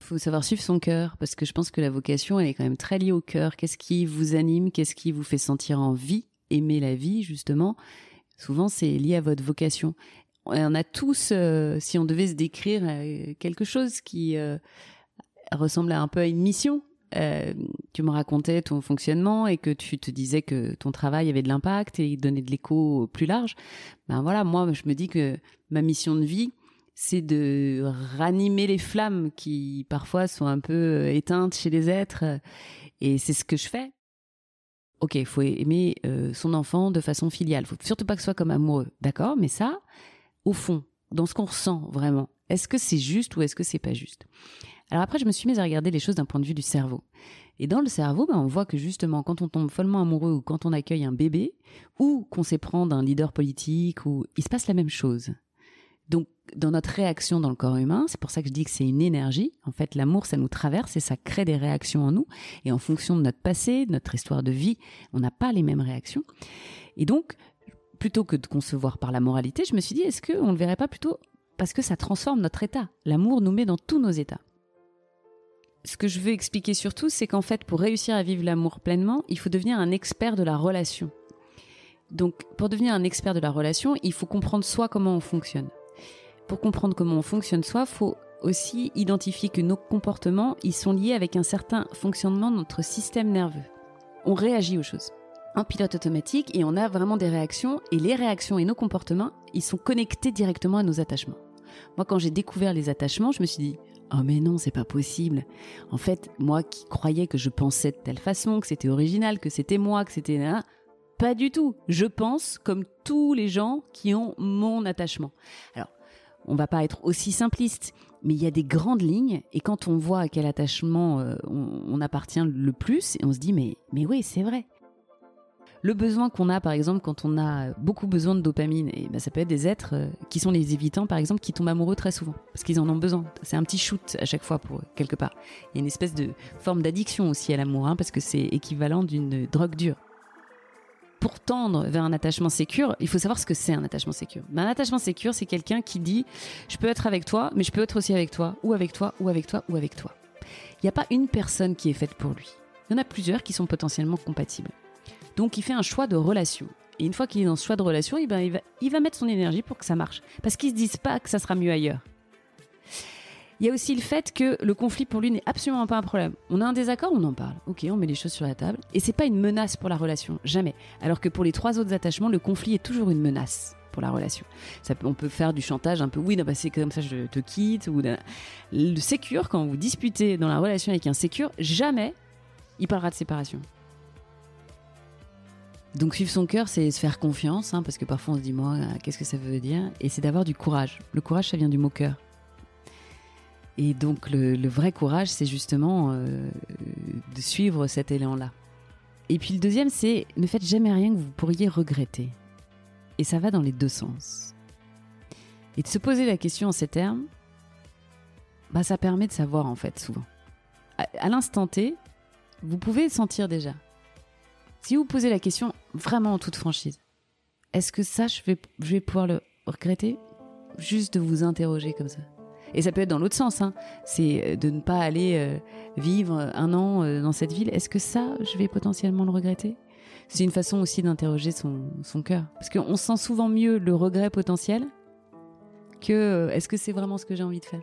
Il faut savoir suivre son cœur parce que je pense que la vocation elle est quand même très liée au cœur. Qu'est-ce qui vous anime? Qu'est-ce qui vous fait sentir en vie? Aimer la vie justement. Souvent c'est lié à votre vocation. On a tous, euh, si on devait se décrire euh, quelque chose qui euh, ressemble un peu à une mission. tu me racontais ton fonctionnement et que tu te disais que ton travail avait de l'impact et donnait de l'écho plus large. Ben voilà, moi je me dis que ma mission de vie, c'est de ranimer les flammes qui parfois sont un peu euh, éteintes chez les êtres et c'est ce que je fais. Ok, il faut aimer euh, son enfant de façon filiale. Faut surtout pas que ce soit comme amoureux, d'accord Mais ça, au fond, dans ce qu'on ressent vraiment, est-ce que c'est juste ou est-ce que c'est pas juste? Alors après, je me suis mise à regarder les choses d'un point de vue du cerveau. Et dans le cerveau, ben, on voit que justement, quand on tombe follement amoureux ou quand on accueille un bébé ou qu'on s'éprend d'un leader politique, ou il se passe la même chose. Donc, dans notre réaction dans le corps humain, c'est pour ça que je dis que c'est une énergie. En fait, l'amour, ça nous traverse et ça crée des réactions en nous. Et en fonction de notre passé, de notre histoire de vie, on n'a pas les mêmes réactions. Et donc, plutôt que de concevoir par la moralité, je me suis dit, est-ce qu'on ne le verrait pas plutôt parce que ça transforme notre état? L'amour nous met dans tous nos états. Ce que je veux expliquer surtout, c'est qu'en fait, pour réussir à vivre l'amour pleinement, il faut devenir un expert de la relation. Donc, pour devenir un expert de la relation, il faut comprendre soi comment on fonctionne pour comprendre comment on fonctionne soi, faut aussi identifier que nos comportements, ils sont liés avec un certain fonctionnement de notre système nerveux. On réagit aux choses. En pilote automatique et on a vraiment des réactions et les réactions et nos comportements, ils sont connectés directement à nos attachements. Moi, quand j'ai découvert les attachements, je me suis dit, oh mais non, c'est pas possible. En fait, moi qui croyais que je pensais de telle façon, que c'était original, que c'était moi, que c'était pas du tout. Je pense comme tous les gens qui ont mon attachement. Alors, on va pas être aussi simpliste, mais il y a des grandes lignes et quand on voit à quel attachement euh, on, appartient le plus, et on se dit mais mais oui c'est vrai. Le besoin qu'on a par exemple quand on a beaucoup besoin de dopamine, et ben ça peut être des êtres euh, qui sont les évitants par exemple qui tombent amoureux très souvent parce qu'ils en ont besoin. C'est un petit shoot à chaque fois pour quelque part. Il y a une espèce de forme d'addiction aussi à l'amour hein, parce que c'est équivalent d'une drogue dure pour tendre vers un attachement sécure, il faut savoir ce que c'est un attachement sécure. Ben, un attachement sécure, c'est quelqu'un qui dit je peux être avec toi, mais je peux être aussi avec toi, ou avec toi, ou avec toi, ou avec toi. Il n'y a pas une personne qui est faite pour lui. Il y en a plusieurs qui sont potentiellement compatibles. Donc il fait un choix de relation. Et une fois qu'il est dans ce choix de relation, il, va, mettre son énergie pour que ça marche. Parce qu'il se dise pas que ça sera mieux ailleurs. Il y a aussi le fait que le conflit pour lui n'est absolument pas un problème. On a un désaccord, on en parle. Ok, on met les choses sur la table. Et c'est pas une menace pour la relation, jamais. Alors que pour les trois autres attachements, le conflit est toujours une menace pour la relation. On peut faire du chantage un peu, oui, non, bah, c'est comme ça, je te quitte. Ou Le sécure, quand vous disputez dans la relation avec un sécure, jamais il parlera de séparation. Donc suivre son cœur, c'est se faire confiance, hein, parce que parfois on se dit, moi, qu'est-ce que ça veut dire? Et c'est d'avoir du courage. Le courage, ça vient du mot cœur. Et donc le, vrai courage, c'est justement euh, de suivre cet élan-là. Et puis le deuxième, c'est ne faites jamais rien que vous pourriez regretter. Et ça va dans les deux sens. Et de se poser la question en ces termes, bah ça permet de savoir en fait souvent. À, l'instant T, vous pouvez le sentir déjà. Si vous posez la question vraiment en toute franchise, est-ce que ça, je vais, je vais pouvoir le regretter? Juste de vous interroger comme ça. Et ça peut être dans l'autre sens. Hein. C'est euh, de ne pas aller euh, vivre un an euh, dans cette ville. Est-ce que ça, je vais potentiellement le regretter? C'est une façon aussi d'interroger son, son cœur. Parce qu'on sent souvent mieux le regret potentiel que est-ce que c'est vraiment ce que j'ai envie de faire?